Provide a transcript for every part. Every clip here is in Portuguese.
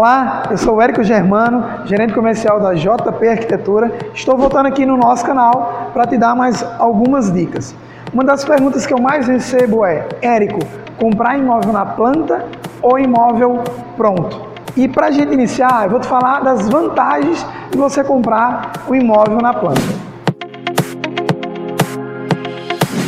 Olá, eu sou o Érico Germano, gerente comercial da JP Arquitetura. Estou voltando aqui no nosso canal para te dar mais algumas dicas. Uma das perguntas que eu mais recebo é: Érico, comprar imóvel na planta ou imóvel pronto? E para a gente iniciar, eu vou te falar das vantagens de você comprar o imóvel na planta.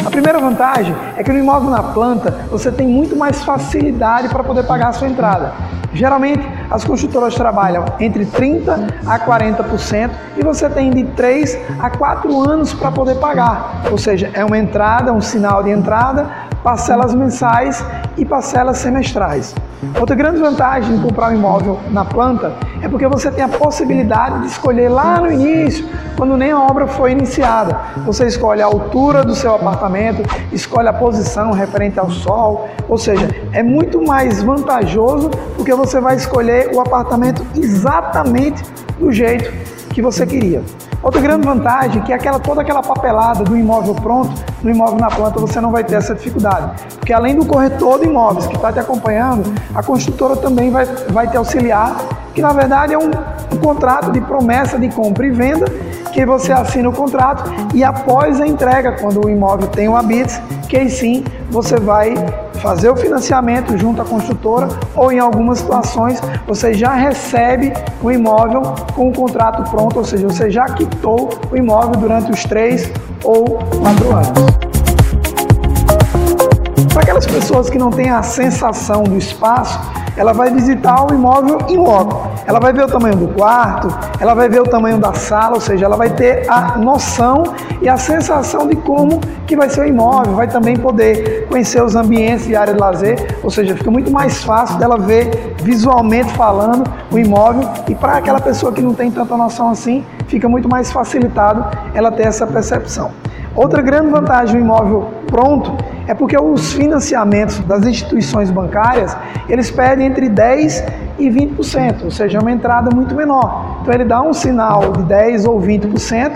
A primeira vantagem é que no imóvel na planta você tem muito mais facilidade para poder pagar a sua entrada. Geralmente as construtoras trabalham entre 30% a 40% e você tem de 3 a 4 anos para poder pagar. Ou seja, é uma entrada, um sinal de entrada, parcelas mensais e parcelas semestrais. Outra grande vantagem de comprar um imóvel na planta é porque você tem a possibilidade de escolher lá no início, quando nem a obra foi iniciada. Você escolhe a altura do seu apartamento, escolhe a posição referente ao sol, ou seja, é muito mais vantajoso porque você vai escolher o apartamento exatamente do jeito que você queria. Outra grande vantagem é que aquela, toda aquela papelada do imóvel pronto, no imóvel na planta, você não vai ter essa dificuldade. Porque além do corretor de imóveis que está te acompanhando, a construtora também vai, vai te auxiliar, que na verdade é um, um contrato de promessa de compra e venda, que você assina o contrato e após a entrega, quando o imóvel tem o habite, que aí sim você vai fazer o financiamento junto à construtora ou em algumas situações você já recebe o imóvel com o contrato pronto, ou seja, você já quitou o imóvel durante os três ou quatro anos. Aquelas pessoas que não têm a sensação do espaço, ela vai visitar o imóvel em loco. Ela vai ver o tamanho do quarto, ela vai ver o tamanho da sala, ou seja, ela vai ter a noção e a sensação de como que vai ser o imóvel, vai também poder conhecer os ambientes de área de lazer, ou seja, fica muito mais fácil dela ver visualmente falando o imóvel e para aquela pessoa que não tem tanta noção assim, fica muito mais facilitado ela ter essa percepção. Outra grande vantagem do imóvel pronto é porque os financiamentos das instituições bancárias, eles pedem entre 10 e 20%, ou seja, é uma entrada muito menor. Então ele dá um sinal de 10 ou 20%,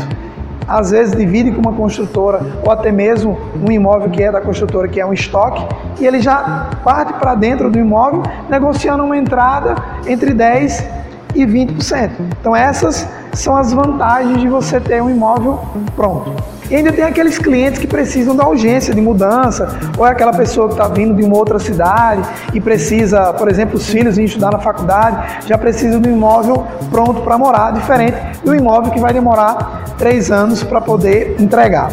às vezes divide com uma construtora ou até mesmo um imóvel que é da construtora, que é um estoque, e ele já parte para dentro do imóvel negociando uma entrada entre 10 e 20%. Então essas são as vantagens de você ter um imóvel pronto. E ainda tem aqueles clientes que precisam da urgência de mudança, ou é aquela pessoa que está vindo de uma outra cidade e precisa, por exemplo, os filhos irem estudar na faculdade, já precisa de um imóvel pronto para morar, diferente do imóvel que vai demorar três anos para poder entregar.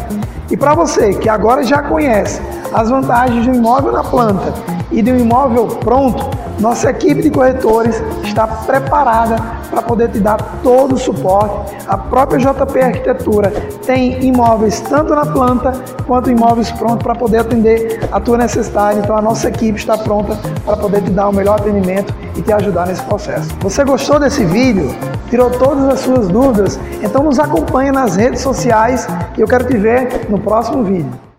E para você que agora já conhece as vantagens de um imóvel na planta e de um imóvel pronto, nossa equipe de corretores está preparada para poder te dar todo o suporte. A própria JP Arquitetura tem imóveis tanto na planta quanto imóveis prontos para poder atender a tua necessidade. Então a nossa equipe está pronta para poder te dar o melhor atendimento e te ajudar nesse processo. Você gostou desse vídeo? Tirou todas as suas dúvidas? Então nos acompanhe nas redes sociais e eu quero te ver no próximo vídeo.